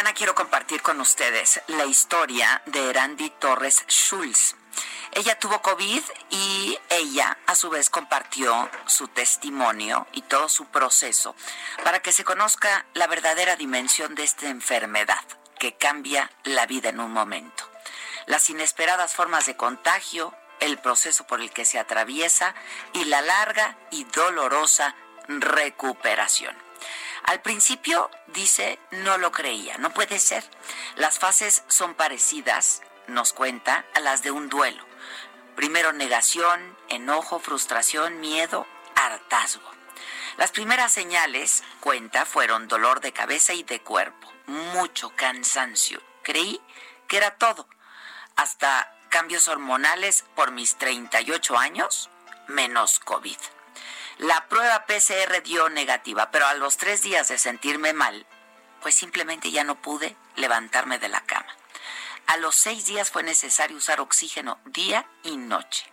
Mañana quiero compartir con ustedes la historia de Erandi Torres Schulz. Ella tuvo COVID y ella a su vez compartió su testimonio y todo su proceso para que se conozca la verdadera dimensión de esta enfermedad que cambia la vida en un momento. Las inesperadas formas de contagio, el proceso por el que se atraviesa y la larga y dolorosa recuperación. Al principio, dice, no lo creía, no puede ser. Las fases son parecidas, nos cuenta, a las de un duelo. Primero negación, enojo, frustración, miedo, hartazgo. Las primeras señales, cuenta, fueron dolor de cabeza y de cuerpo, mucho cansancio. Creí que era todo. Hasta cambios hormonales por mis 38 años, menos COVID. La prueba PCR dio negativa, pero a los tres días de sentirme mal, pues simplemente ya no pude levantarme de la cama. A los seis días fue necesario usar oxígeno día y noche.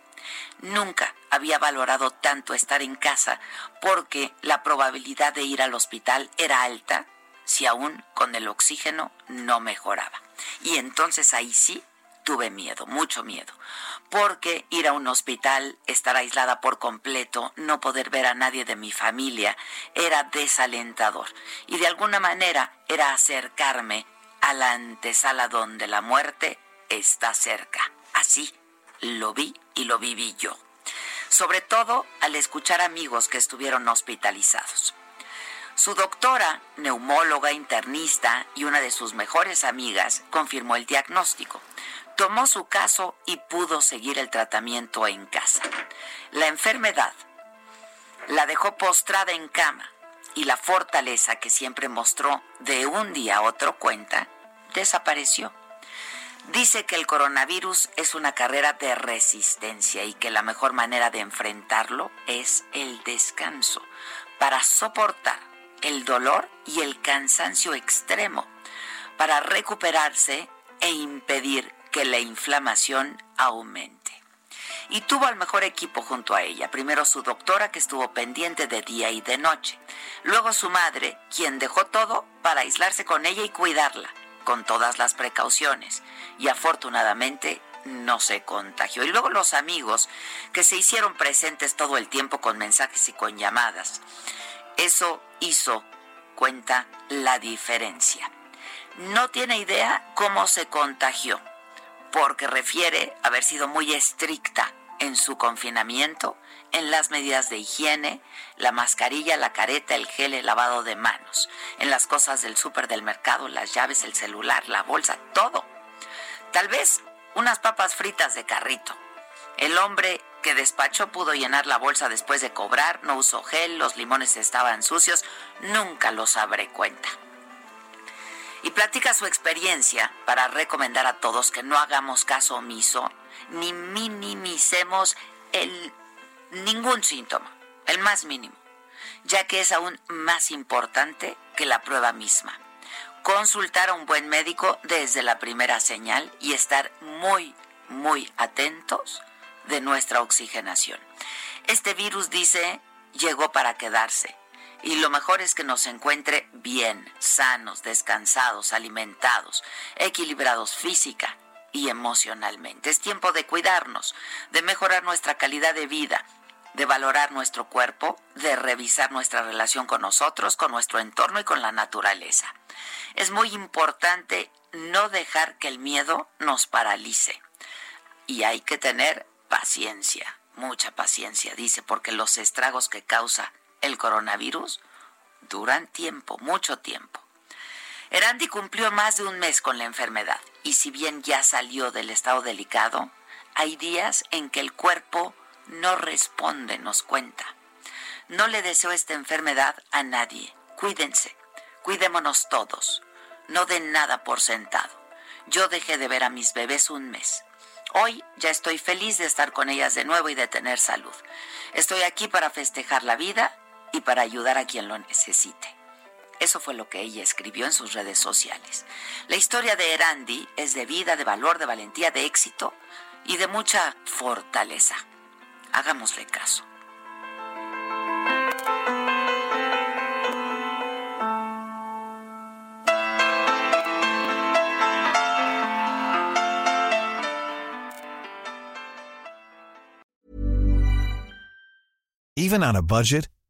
Nunca había valorado tanto estar en casa porque la probabilidad de ir al hospital era alta si aún con el oxígeno no mejoraba. Y entonces ahí sí tuve miedo, mucho miedo, porque ir a un hospital, estar aislada por completo, no poder ver a nadie de mi familia, era desalentador. Y de alguna manera era acercarme a la antesala donde la muerte está cerca. Así lo vi y lo viví yo. Sobre todo al escuchar amigos que estuvieron hospitalizados. Su doctora, neumóloga, internista y una de sus mejores amigas confirmó el diagnóstico tomó su caso y pudo seguir el tratamiento en casa. La enfermedad la dejó postrada en cama y la fortaleza que siempre mostró de un día a otro cuenta desapareció. Dice que el coronavirus es una carrera de resistencia y que la mejor manera de enfrentarlo es el descanso para soportar el dolor y el cansancio extremo, para recuperarse e impedir que la inflamación aumente. Y tuvo al mejor equipo junto a ella. Primero su doctora, que estuvo pendiente de día y de noche. Luego su madre, quien dejó todo para aislarse con ella y cuidarla, con todas las precauciones. Y afortunadamente no se contagió. Y luego los amigos, que se hicieron presentes todo el tiempo con mensajes y con llamadas. Eso hizo, cuenta, la diferencia. No tiene idea cómo se contagió porque refiere haber sido muy estricta en su confinamiento, en las medidas de higiene, la mascarilla, la careta, el gel, el lavado de manos, en las cosas del súper del mercado, las llaves, el celular, la bolsa, todo. Tal vez unas papas fritas de carrito. El hombre que despachó pudo llenar la bolsa después de cobrar, no usó gel, los limones estaban sucios, nunca lo sabré cuenta y platica su experiencia para recomendar a todos que no hagamos caso omiso ni minimicemos el, ningún síntoma, el más mínimo, ya que es aún más importante que la prueba misma. Consultar a un buen médico desde la primera señal y estar muy, muy atentos de nuestra oxigenación. Este virus dice llegó para quedarse y lo mejor es que nos encuentre bien, sanos, descansados, alimentados, equilibrados física y emocionalmente. Es tiempo de cuidarnos, de mejorar nuestra calidad de vida, de valorar nuestro cuerpo, de revisar nuestra relación con nosotros, con nuestro entorno y con la naturaleza. Es muy importante no dejar que el miedo nos paralice. Y hay que tener paciencia, mucha paciencia, dice, porque los estragos que causa el coronavirus duran tiempo, mucho tiempo. Erandi cumplió más de un mes con la enfermedad y si bien ya salió del estado delicado, hay días en que el cuerpo no responde, nos cuenta. No le deseo esta enfermedad a nadie. Cuídense, cuidémonos todos. No den nada por sentado. Yo dejé de ver a mis bebés un mes. Hoy ya estoy feliz de estar con ellas de nuevo y de tener salud. Estoy aquí para festejar la vida y para ayudar a quien lo necesite. Eso fue lo que ella escribió en sus redes sociales. La historia de Erandi es de vida, de valor, de valentía, de éxito y de mucha fortaleza. Hagámosle caso. Even on a budget,